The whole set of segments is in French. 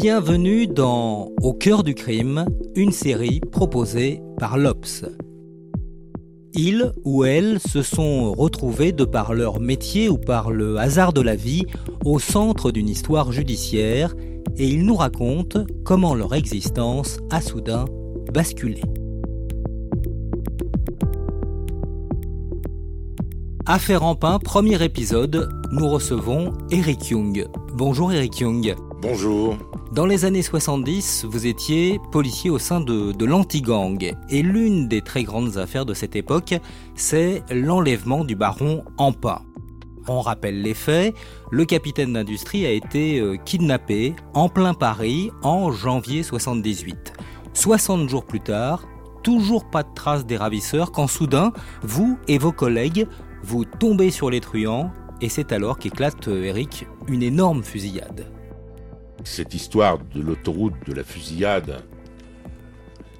Bienvenue dans Au cœur du crime, une série proposée par l'Obs. Ils ou elles se sont retrouvés de par leur métier ou par le hasard de la vie au centre d'une histoire judiciaire et ils nous racontent comment leur existence a soudain basculé. Affaire en pain, premier épisode, nous recevons Eric Young. Bonjour Eric Young. Bonjour. Dans les années 70, vous étiez policier au sein de, l'anti-gang. Et l'une des très grandes affaires de cette époque, c'est l'enlèvement du baron Ampin. On rappelle les faits, le capitaine d'industrie a été euh, kidnappé en plein Paris en janvier 78. 60 jours plus tard, toujours pas de traces des ravisseurs quand soudain, vous et vos collègues, vous tombez sur les truands et c'est alors qu'éclate, euh, Eric, une énorme fusillade. Cette histoire de l'autoroute, de la fusillade,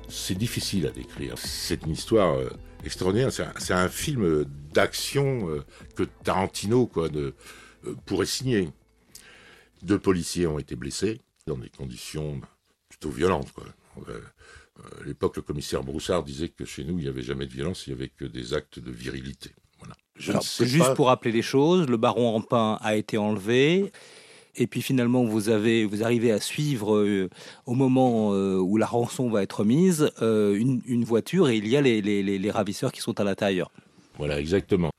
c'est difficile à décrire. C'est une histoire euh, extraordinaire. C'est un, film d'action euh, que Tarantino quoi, de, euh, pourrait signer. Deux policiers ont été blessés dans des conditions plutôt violentes. Quoi. à l'époque, le commissaire Broussard disait que chez nous, il n'y avait jamais de violence, il n'y avait que des actes de virilité. Voilà. juste pour rappeler les choses, le baron Rampin a été enlevé et puis finalement vous arrivez à suivre euh, au moment euh, où la rançon va être mise euh, une, voiture et il y a les, ravisseurs qui sont à l'intérieur. Voilà exactement.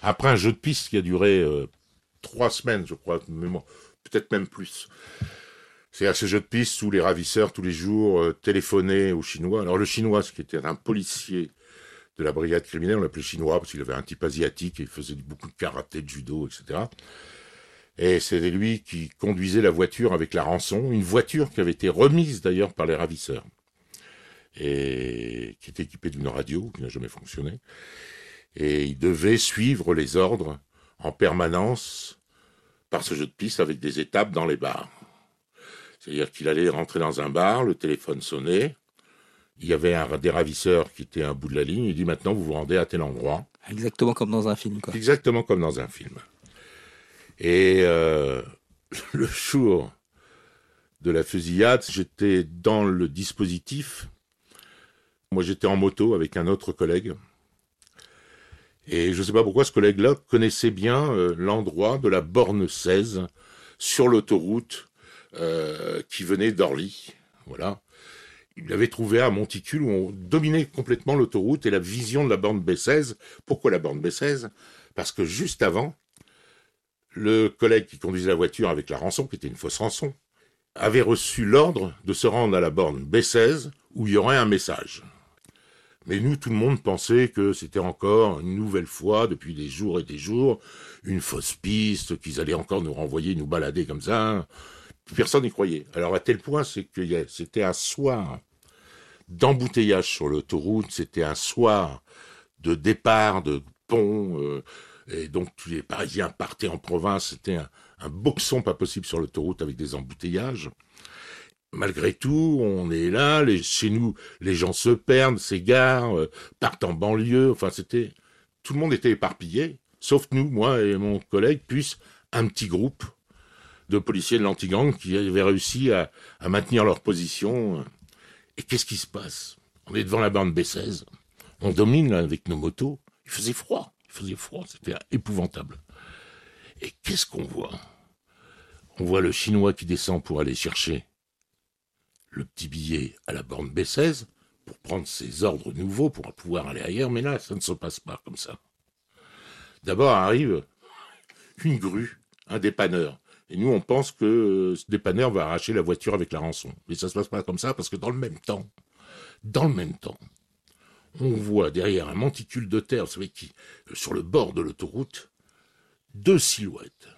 Après un jeu de piste qui a duré trois semaines, je crois, peut-être même plus. C'est-à-dire ce jeu de piste où les ravisseurs tous les jours téléphonaient aux Chinois. Alors le Chinois, ce qui était un policier de la brigade criminelle, on l'appelait Chinois parce qu'il avait un type asiatique et il faisait beaucoup de karaté, de judo, etc. Et c'était lui qui conduisait la voiture avec la rançon, une voiture qui avait été remise d'ailleurs par les ravisseurs, et qui était équipée d'une radio qui n'a jamais fonctionné. Et il devait suivre les ordres en permanence par ce jeu de piste avec des étapes dans les bars. C'est-à-dire qu'il allait rentrer dans un bar, le téléphone sonnait, il y avait un des ravisseurs qui était à un bout de la ligne, il dit maintenant vous vous rendez à tel endroit. Exactement comme dans un film. Quoi. Exactement comme dans un film. Et euh, le jour de la fusillade, j'étais dans le dispositif. Moi, j'étais en moto avec un autre collègue. Et je ne sais pas pourquoi ce collègue-là connaissait bien euh, l'endroit de la borne 16 sur l'autoroute euh, qui venait d'Orly. Voilà. Il avait trouvé un monticule où on dominait complètement l'autoroute et la vision de la borne B16. Pourquoi la borne B16 Parce que juste avant, le collègue qui conduisait la voiture avec la rançon, qui était une fausse rançon, avait reçu l'ordre de se rendre à la borne B16 où il y aurait un message. Mais nous, tout le monde pensait que c'était encore une nouvelle fois, depuis des jours et des jours, une fausse piste, qu'ils allaient encore nous renvoyer, nous balader comme ça. Personne n'y croyait. Alors à tel point, c'est que c'était un soir d'embouteillage sur l'autoroute, c'était un soir de départ de pont, euh, et donc tous les Parisiens partaient en province, c'était un, boxon pas possible sur l'autoroute avec des embouteillages. Malgré tout, on est là, chez nous, les gens se perdent, s'égarent, euh, partent en banlieue, enfin c'était... Tout le monde était éparpillé, sauf nous, moi et mon collègue, puis un petit groupe de policiers de l'antigang qui avaient réussi à, à maintenir leur position. Et qu'est-ce qui se passe? On est devant la bande B16, on domine là, avec nos motos, il faisait froid. Il faisait froid, c'était épouvantable. Et qu'est-ce qu'on voit? On voit le Chinois qui descend pour aller chercher le petit billet à la borne B16, pour prendre ses ordres nouveaux, pour pouvoir aller ailleurs, mais là, ça ne se passe pas comme ça. D'abord arrive une grue, un dépanneur. Et nous, on pense que ce dépanneur va arracher la voiture avec la rançon. Mais ça se passe pas comme ça, parce que dans le même temps, dans le même temps, on voit derrière un monticule de terre, vous savez, qui, sur le bord de l'autoroute, deux silhouettes.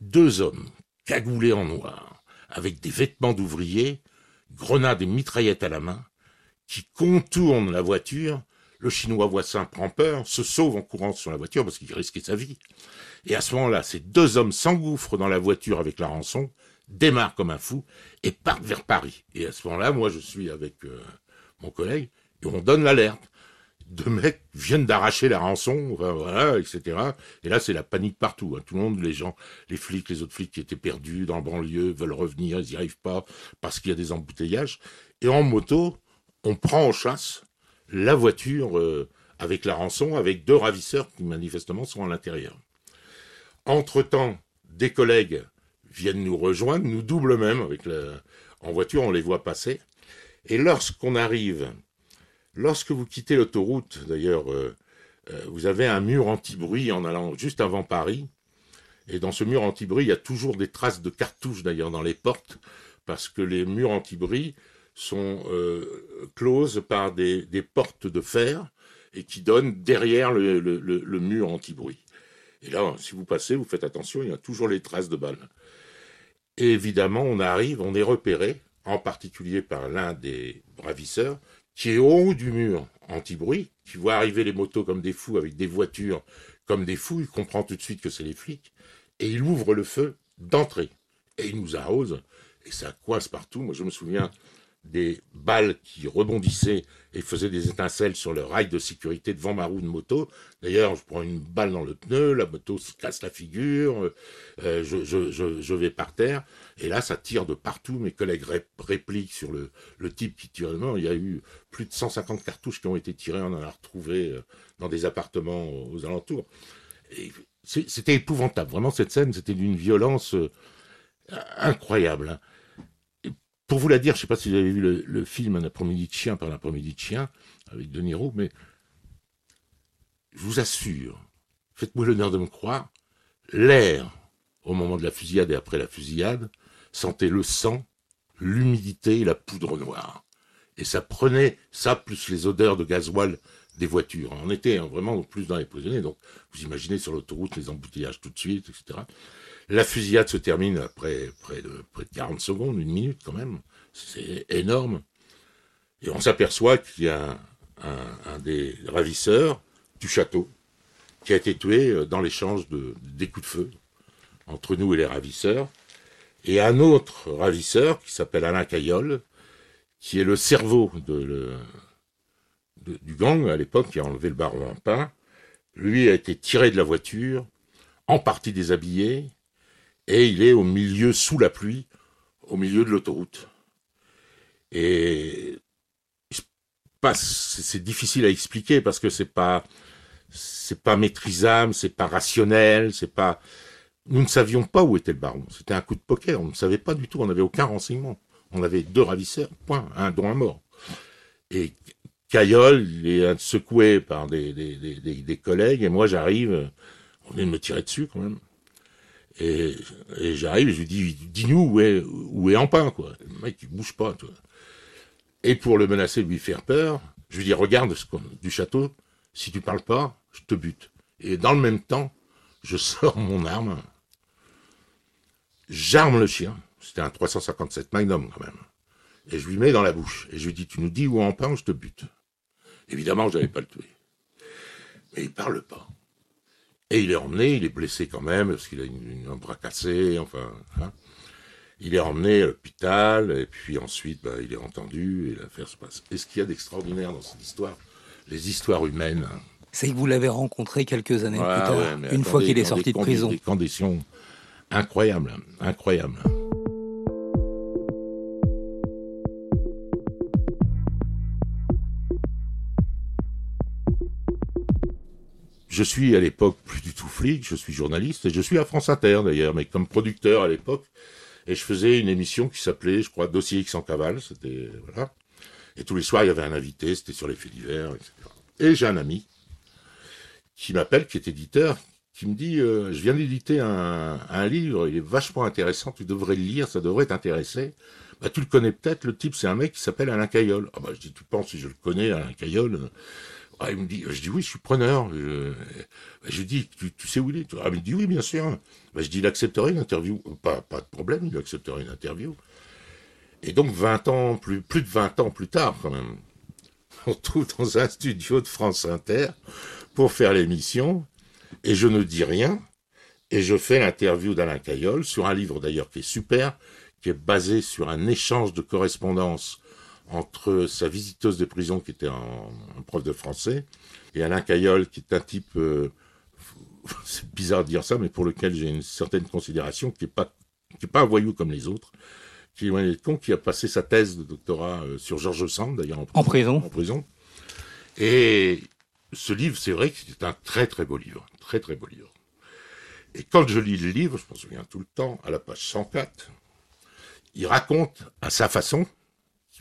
Deux hommes, cagoulés en noir, avec des vêtements d'ouvriers, grenades et mitraillettes à la main, qui contournent la voiture. Le chinois voisin prend peur, se sauve en courant sur la voiture parce qu'il risquait sa vie. Et à ce moment-là, ces deux hommes s'engouffrent dans la voiture avec la rançon, démarrent comme un fou et partent vers Paris. Et à ce moment-là, moi, je suis avec euh, mon collègue et on donne l'alerte. Deux mecs viennent d'arracher la rançon, voilà, etc. Et là, c'est la panique partout. Hein. Tout le monde, les gens, les flics, les autres flics qui étaient perdus dans le banlieue, veulent revenir, ils n'y arrivent pas parce qu'il y a des embouteillages. Et en moto, on prend en chasse la voiture euh, avec la rançon, avec deux ravisseurs qui manifestement sont à l'intérieur. Entre-temps, des collègues viennent nous rejoindre, nous doublent même avec en voiture, on les voit passer. Et lorsqu'on arrive Lorsque vous quittez l'autoroute, d'ailleurs, euh, euh, vous avez un mur anti-bruit en allant juste avant Paris. Et dans ce mur anti-bruit, il y a toujours des traces de cartouches d'ailleurs dans les portes, parce que les murs anti-bruit sont euh, closes par des, portes de fer et qui donnent derrière le, le mur anti-bruit. Et là, si vous passez, vous faites attention, il y a toujours les traces de balles. Et évidemment, on arrive, on est repéré, en particulier par l'un des bravisseurs, qui est au haut du mur anti-bruit, qui voit arriver les motos comme des fous avec des voitures comme des fous, il comprend tout de suite que c'est les flics, et il ouvre le feu d'entrée. Et il nous arrose, et ça coince partout. Moi, je me souviens des balles qui rebondissaient et faisaient des étincelles sur le rail de sécurité devant ma roue de moto. D'ailleurs, je prends une balle dans le pneu, la moto se casse la figure, euh, je, je, je, vais par terre, et là, ça tire de partout. Mes collègues répliquent sur le, le type qui tire. Non, il y a eu plus de 150 cartouches qui ont été tirées, on en a retrouvé euh, dans des appartements aux alentours. C'était épouvantable, vraiment, cette scène, c'était d'une violence euh, incroyable. Hein. Pour vous la dire, je ne sais pas si vous avez vu le, film Un après-midi de chien par l'après-midi de chien avec De Niro, mais je vous assure, faites-moi l'honneur de me croire, l'air au moment de la fusillade et après la fusillade sentait le sang, l'humidité la poudre noire. Et ça prenait ça plus les odeurs de gasoil des voitures. On était hein, vraiment plus dans les prisonniers, donc vous imaginez sur l'autoroute les embouteillages tout de suite, etc. La fusillade se termine après près de, près de 40 secondes, une minute quand même. C'est énorme. Et on s'aperçoit qu'il y a un, des ravisseurs du château qui a été tué euh, dans l'échange de, des coups de feu entre nous et les ravisseurs. Et un autre ravisseur qui s'appelle Alain Caillol, qui est le cerveau du gang à l'époque, qui a enlevé le baron en pain, lui a été tiré de la voiture, en partie déshabillé, et il est au milieu, sous la pluie, au milieu de l'autoroute. Et c'est difficile à expliquer parce que c'est pas pas maîtrisable, c'est pas rationnel, c'est pas nous ne savions pas où était le baron. C'était un coup de poker, on ne savait pas du tout, on n'avait aucun renseignement. On avait deux ravisseurs, point, un dont un mort. Et Caillol, il est secoué par des, des collègues, et moi j'arrive, on vient de me tirer dessus quand même. Et, j'arrive et je lui dis, dis-nous où est, où est quoi. Le mec, il bouge pas, toi. Et pour le menacer lui faire peur, je lui dis, regarde ce du château, si tu parles pas, je te bute. Et dans le même temps, je sors mon arme, j'arme le chien, c'était un 357 Magnum quand même, et je lui mets dans la bouche. Et je lui dis, tu nous dis où Ampin ou je te bute. Évidemment, je n'allais pas le tuer. Mais il parle pas. Et il est emmené, il est blessé quand même, parce qu'il a une, un bras cassé, enfin. Hein. Il est emmené à l'hôpital, et puis ensuite, bah, il est entendu, et l'affaire se passe. Et ce qu'il y a d'extraordinaire dans cette histoire, les histoires humaines. Hein. C'est que vous l'avez rencontré quelques années plus tard, une fois qu'il est sorti de prison. Des conditions incroyables, incroyables. Je suis à l'époque plus du tout flic, je suis journaliste et je suis à France Inter d'ailleurs, mais comme producteur à l'époque. Et je faisais une émission qui s'appelait, je crois, Dossier X en cavale. C'était voilà. Et tous les soirs, il y avait un invité, c'était sur les faits divers, etc. Et j'ai un ami qui m'appelle, qui est éditeur, qui me dit euh, Je viens d'éditer un, livre, il est vachement intéressant, tu devrais le lire, ça devrait t'intéresser. Bah, tu le connais peut-être, le type, c'est un mec qui s'appelle Alain Caillol. Ah bah, je dis Tu penses si je le connais, Alain Caillol ah, il me dit, je dis oui, je suis preneur. Je, bah, je dis, tu, sais où il est Ah, il me dit oui, bien sûr. Bah, je dis, il accepterait une interview. Pas, de problème, il accepterait une interview. Et donc, 20 ans, plus, plus de 20 ans plus tard, quand même, on trouve dans un studio de France Inter pour faire l'émission, et je ne dis rien, et je fais l'interview d'Alain Caillol sur un livre d'ailleurs qui est super, qui est basé sur un échange de correspondance entre sa visiteuse de prison qui était un, prof de français et Alain Caillol qui est un type, euh, c'est bizarre de dire ça, mais pour lequel j'ai une certaine considération, qui n'est pas, qui est pas un voyou comme les autres, qui est con, qui a passé sa thèse de doctorat euh, sur Georges Sand, d'ailleurs en prison. En prison. Et ce livre, c'est vrai que c'est un très très beau livre, très très beau livre. Et quand je lis le livre, je m'en souviens tout le temps, à la page 104, il raconte à sa façon,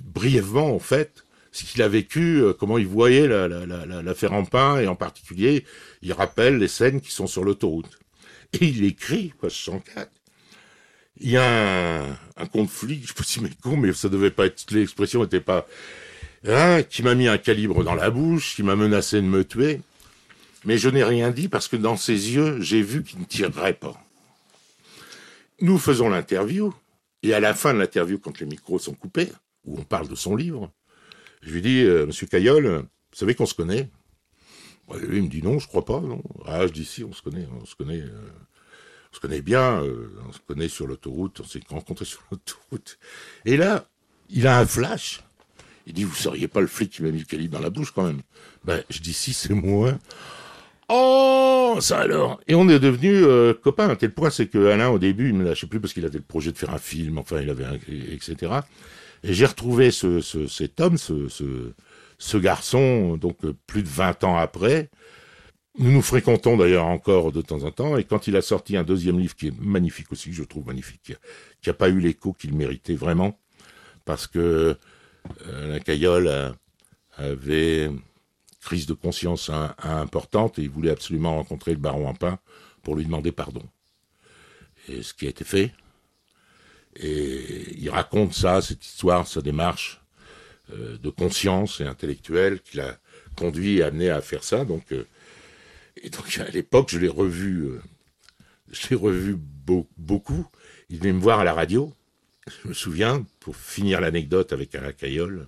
brièvement en fait, ce qu'il a vécu, euh, comment il voyait l'affaire la, la, pain, et en particulier, il rappelle les scènes qui sont sur l'autoroute. Et il écrit, page 104, il y a un, conflit, je pas si mais con, mais ça devait pas être, l'expression n'était pas, hein, qui m'a mis un calibre dans la bouche, qui m'a menacé de me tuer. Mais je n'ai rien dit parce que dans ses yeux, j'ai vu qu'il ne tirerait pas. Nous faisons l'interview, et à la fin de l'interview, quand les micros sont coupés, où on parle de son livre, je lui dis, euh, Monsieur Caillol, vous savez qu'on se connaît? Il me dit non, je crois pas. Non. Ah, je dis si, on se connaît, on se connaît. Euh, bien, euh, on se connaît sur l'autoroute, on s'est rencontrés sur l'autoroute. Et là, il a un flash. Il dit, vous seriez pas le flic qui m'a mis le calibre dans la bouche quand même. Ben, je dis, si, c'est moi. Oh, ça alors Et on est devenus copains. À tel point, c'est que Alain, au début, il me lâchait plus parce qu'il avait le projet de faire un film, enfin, il avait un, etc. J'ai retrouvé ce, ce, cet homme, ce, garçon, donc euh, plus de 20 ans après, nous nous fréquentons d'ailleurs encore de temps en temps, et quand il a sorti un deuxième livre qui est magnifique aussi, je trouve magnifique, qui n'a pas eu l'écho qu'il méritait vraiment, parce que euh, la Caillole avait crise de conscience importante et il voulait absolument rencontrer le baron Ampin pour lui demander pardon. Et ce qui a été fait. Et il raconte ça, cette histoire, sa démarche euh, de conscience et intellectuelle qui l'a conduit et amené à faire ça. Donc, euh, et donc à l'époque, je l'ai revu, euh, je l'ai revu beaucoup. Il venait me voir à la radio. Je me souviens, pour finir l'anecdote avec Alain Caillol,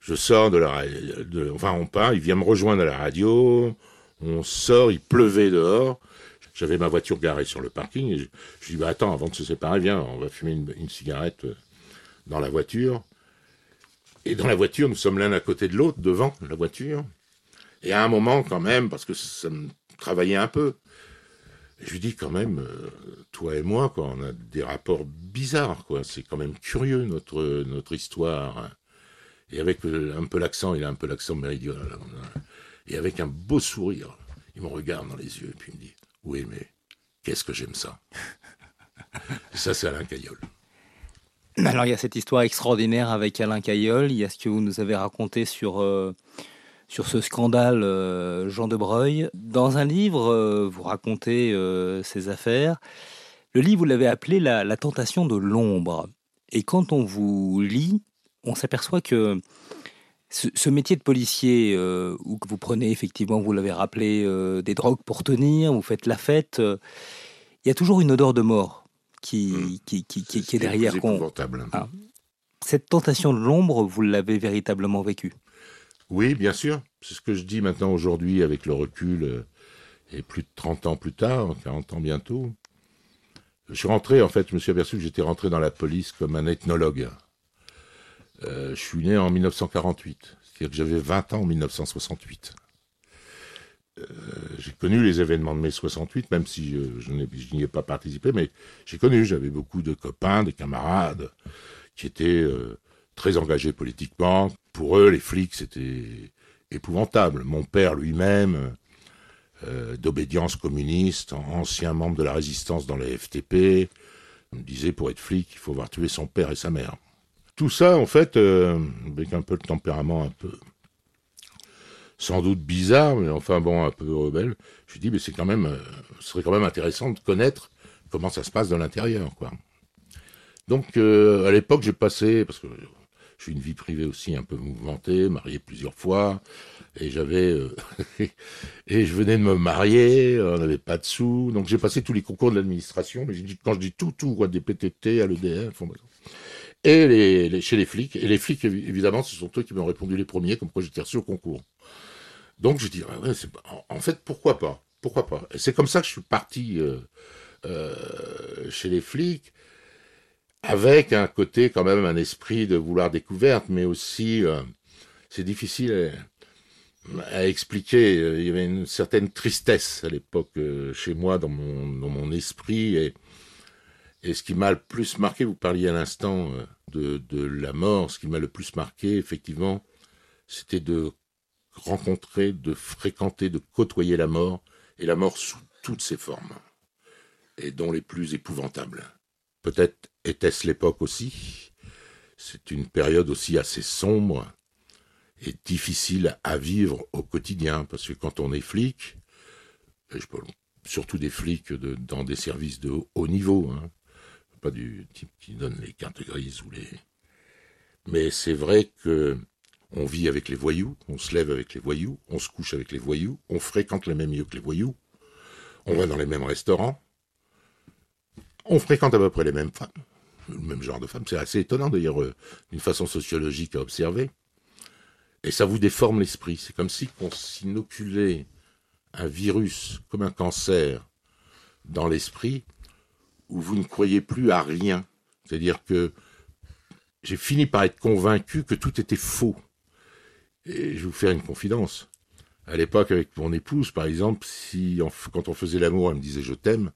je sors de la de, enfin on part, il vient me rejoindre à la radio, on sort, il pleuvait dehors. J'avais ma voiture garée sur le parking je, je dis bah attends, avant de se séparer, viens, on va fumer une, cigarette euh, dans la voiture. Et dans la voiture, nous sommes l'un à côté de l'autre, devant la voiture. Et à un moment, quand même, parce que ça me travaillait un peu, je lui dis quand même, euh, toi et moi, quoi, on a des rapports bizarres, quoi. C'est quand même curieux notre notre histoire. Et avec un peu l'accent, il a un peu l'accent méridional. Et avec un beau sourire, il me regarde dans les yeux et puis il me dit, oui, mais qu'est-ce que j'aime ça? ça, c'est Alain Caillol. Alors, il y a cette histoire extraordinaire avec Alain Caillol. Il y a ce que vous nous avez raconté sur euh, sur ce scandale euh, Jean de Breuil. Dans un livre, euh, vous racontez ces affaires. Le livre, vous l'avez appelé la, tentation de l'ombre. Et quand on vous lit, on s'aperçoit que ce, métier de policier, où que vous prenez effectivement, vous l'avez rappelé, des drogues pour tenir, vous faites la fête, il y a toujours une odeur de mort qui, mmh. qui, qui, qui, est derrière. Ah. Cette tentation de l'ombre, vous l'avez véritablement vécue? Oui, bien sûr. C'est ce que je dis maintenant aujourd'hui avec le recul euh, et plus de 30 ans plus tard, 40 ans bientôt. Je suis rentré, en fait, je me suis aperçu que j'étais rentré dans la police comme un ethnologue. Euh, je suis né en 1948, c'est-à-dire que j'avais 20 ans en 1968. Euh, j'ai connu les événements de mai 68, même si je, n'y ai pas participé, mais j'ai connu, j'avais beaucoup de copains, des camarades qui étaient très engagés politiquement. Pour eux, les flics, c'était épouvantable. Mon père lui-même, euh, d'obédience communiste, ancien membre de la résistance dans la FTP, me disait pour être flic, il faut avoir tué son père et sa mère. Tout ça, en fait, euh, avec un peu de tempérament un peu sans doute bizarre, mais enfin bon, un peu rebelle, je dis, mais c'est quand même, euh, ce serait quand même intéressant de connaître comment ça se passe de l'intérieur. Donc, euh, à l'époque, j'ai passé, parce que j'ai une vie privée aussi un peu mouvementée, marié plusieurs fois, et j'avais, et je venais de me marier, on n'avait pas de sous, donc j'ai passé tous les concours de l'administration, mais quand je dis tout, tout, des PTT à l'EDF, et chez les flics, et les flics, évidemment, ce sont eux qui m'ont répondu les premiers, comme quoi j'étais reçu au concours. Donc je dis, ouais, en fait, pourquoi pas? Pourquoi pas? C'est comme ça que je suis parti euh, euh, chez les flics, avec un côté quand même, un esprit de vouloir découverte, mais aussi, euh, c'est difficile à, expliquer. Il y avait une certaine tristesse à l'époque chez moi, dans mon, dans mon esprit, et, et ce qui m'a le plus marqué, vous parliez à l'instant de, de la mort, ce qui m'a le plus marqué, effectivement, c'était de rencontrer, de fréquenter, de côtoyer la mort, et la mort sous toutes ses formes, et dont les plus épouvantables. Peut-être était-ce l'époque aussi. C'est une période aussi assez sombre et difficile à vivre au quotidien, parce que quand on est flic, surtout des flics dans des services de haut niveau, hein, pas du type qui donne les cartes grises ou les... Mais c'est vrai que on vit avec les voyous, on se lève avec les voyous, on se couche avec les voyous, on fréquente les mêmes lieux que les voyous, on va dans les mêmes restaurants, on fréquente à peu près les mêmes femmes, le même genre de femmes. C'est assez étonnant d'ailleurs, euh, d'une façon sociologique à observer. Et ça vous déforme l'esprit. C'est comme si on s'inoculait un virus comme un cancer dans l'esprit où vous ne croyez plus à rien. C'est-à-dire que j'ai fini par être convaincu que tout était faux. Et je vais vous faire une confidence. À l'époque, avec mon épouse, par exemple, si quand on faisait l'amour, elle me disait je t'aime,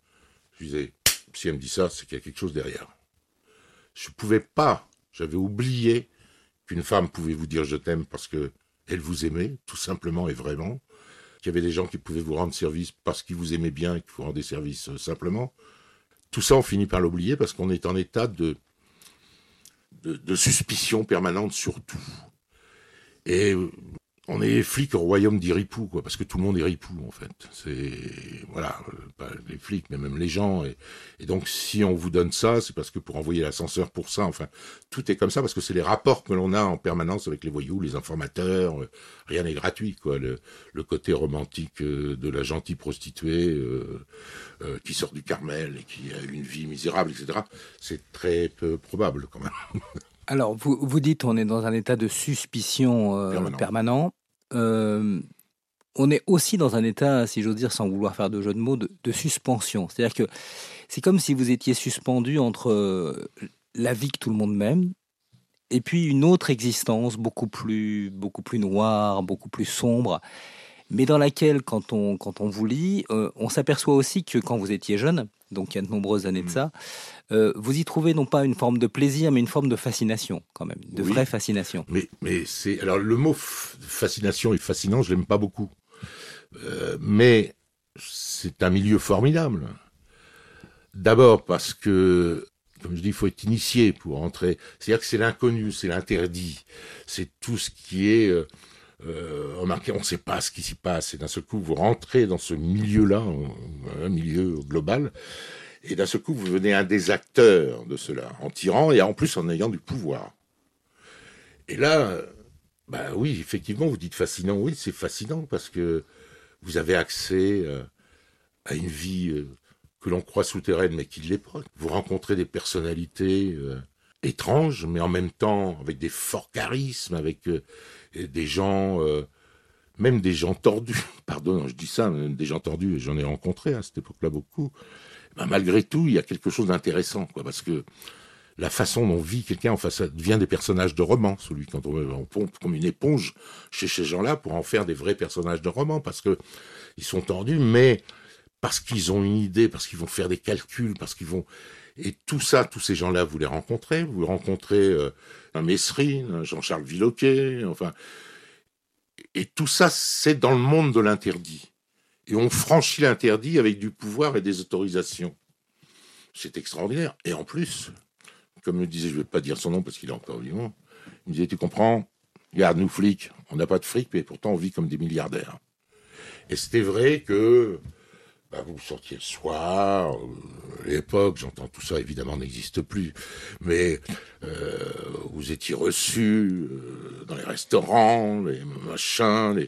je disais si elle me dit ça, c'est qu'il y a quelque chose derrière. Je ne pouvais pas, j'avais oublié qu'une femme pouvait vous dire je t'aime parce que elle vous aimait, tout simplement et vraiment. Qu'il y avait des gens qui pouvaient vous rendre service parce qu'ils vous aimaient bien et qui vous rendaient service euh, simplement. Tout ça, on finit par l'oublier parce qu'on est en état de, de, suspicion permanente sur tout. Et on est flics au royaume des quoi, parce que tout le monde est ripou, en fait. C'est, voilà, pas les flics, mais même les gens. Et, donc, si on vous donne ça, c'est parce que pour envoyer l'ascenseur pour ça, enfin, tout est comme ça, parce que c'est les rapports que l'on a en permanence avec les voyous, les informateurs, euh, rien n'est gratuit, quoi. Le, côté romantique euh, de la gentille prostituée euh, qui sort du Carmel et qui a une vie misérable, etc., c'est très peu probable, quand même. Alors, vous, vous dites on est dans un état de suspicion euh, permanent. Euh, on est aussi dans un état, si j'ose dire, sans vouloir faire de jeu de mots, de, suspension. C'est-à-dire que c'est comme si vous étiez suspendu entre euh, la vie que tout le monde m'aime et puis une autre existence beaucoup plus, beaucoup plus noire, beaucoup plus sombre, mais dans laquelle, quand on, quand on vous lit, on s'aperçoit aussi que quand vous étiez jeune, donc il y a de nombreuses années de mmh. ça, euh, vous y trouvez non pas une forme de plaisir, mais une forme de fascination quand même, de vraie fascination. Mais, mais c'est alors le mot fascination et fascinant, je l'aime pas beaucoup, euh, mais c'est un milieu formidable. D'abord parce que comme je dis, il faut être initié pour entrer. C'est-à-dire que c'est l'inconnu, c'est l'interdit, c'est tout ce qui est euh, euh remarquez, on ne sait pas ce qui s'y passe, et d'un seul coup, vous rentrez dans ce milieu-là, un milieu global, et d'un seul coup, vous venez un des acteurs de cela, en tirant et en plus en ayant du pouvoir. Et là, bah oui, effectivement, vous dites fascinant. Oui, c'est fascinant parce que vous avez accès euh, à une vie euh, que l'on croit souterraine, mais qui l'est pas. Vous rencontrez des personnalités euh, étranges, mais en même temps avec des forts charismes, avec des gens, même des gens tordus. Pardon, je dis ça, des gens tordus, j'en ai rencontré à cette époque-là beaucoup. Ben, malgré tout, il y a quelque chose d'intéressant, parce que la façon dont vit quelqu'un, enfin, devient des personnages de romans, celui quand on, pompe comme une éponge chez ces gens-là pour en faire des vrais personnages de romans, parce que ils sont tendus, mais parce qu'ils ont une idée, parce qu'ils vont faire des calculs, parce qu'ils vont et tout ça, tous ces gens-là, vous les rencontrez, vous rencontrez euh, un Messrine, Jean-Charles Villoquet, enfin, et tout ça, c'est dans le monde de l'interdit et on franchit l'interdit avec du pouvoir et des autorisations. C'est extraordinaire. Et en plus, comme me disait, je ne vais pas dire son nom parce qu'il est encore vivant, il me disait, tu comprends, regarde, nous flics, on n'a pas de fric, mais pourtant on vit comme des milliardaires. Et c'était vrai que bah, vous sortiez le soir, euh, l'époque, j'entends tout ça, évidemment, n'existe plus, mais euh, vous étiez reçus euh, dans les restaurants, les machins,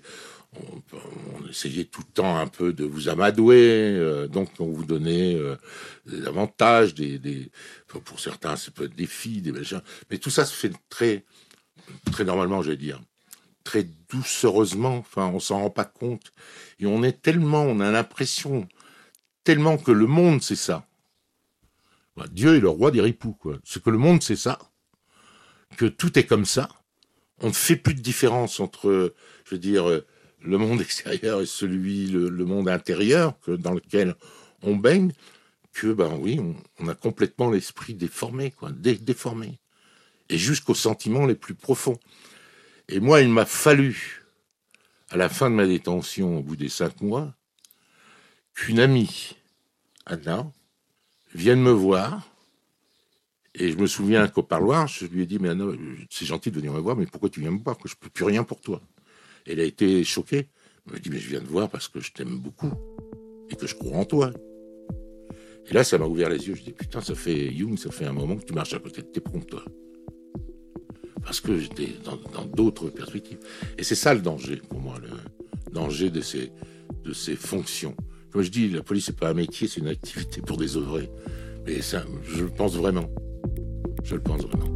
on, essayait tout le temps un peu de vous amadouer, donc on vous donnait des avantages, des, pour certains, c'est peut être des filles, des machins, mais tout ça se fait très, très normalement, je vais dire. Très doucereusement, enfin on s'en rend pas compte, et on est tellement, on a l'impression tellement que le monde c'est ça. Bah, Dieu est le roi des ripoux, quoi. C'est que le monde c'est ça, que tout est comme ça. On ne fait plus de différence entre, je veux dire, le monde extérieur et celui, le, monde intérieur, dans lequel on baigne, que ben oui, on, a complètement l'esprit déformé, quoi, déformé, et jusqu'aux sentiments les plus profonds. Et moi, il m'a fallu, à la fin de ma détention, au bout des cinq mois, qu'une amie, Anna, vienne me voir. Et je me souviens qu'au parloir, je lui ai dit, mais Anna, c'est gentil de venir me voir, mais pourquoi tu viens me voir? Je ne peux plus rien pour toi. elle a été choquée. Elle m'a dit, mais je viens te voir parce que je t'aime beaucoup et que je crois en toi. Et là, ça m'a ouvert les yeux. Je dis, putain, ça fait, Young, ça fait un moment que tu marches à côté de tes pompes, toi. Parce que j'étais dans d'autres perspectives. Et c'est ça le danger, pour moi, le danger de ces fonctions. Comme je dis, la police, c'est pas un métier, c'est une activité pour désœuvrer. Mais ça, je le pense vraiment. Je le pense vraiment.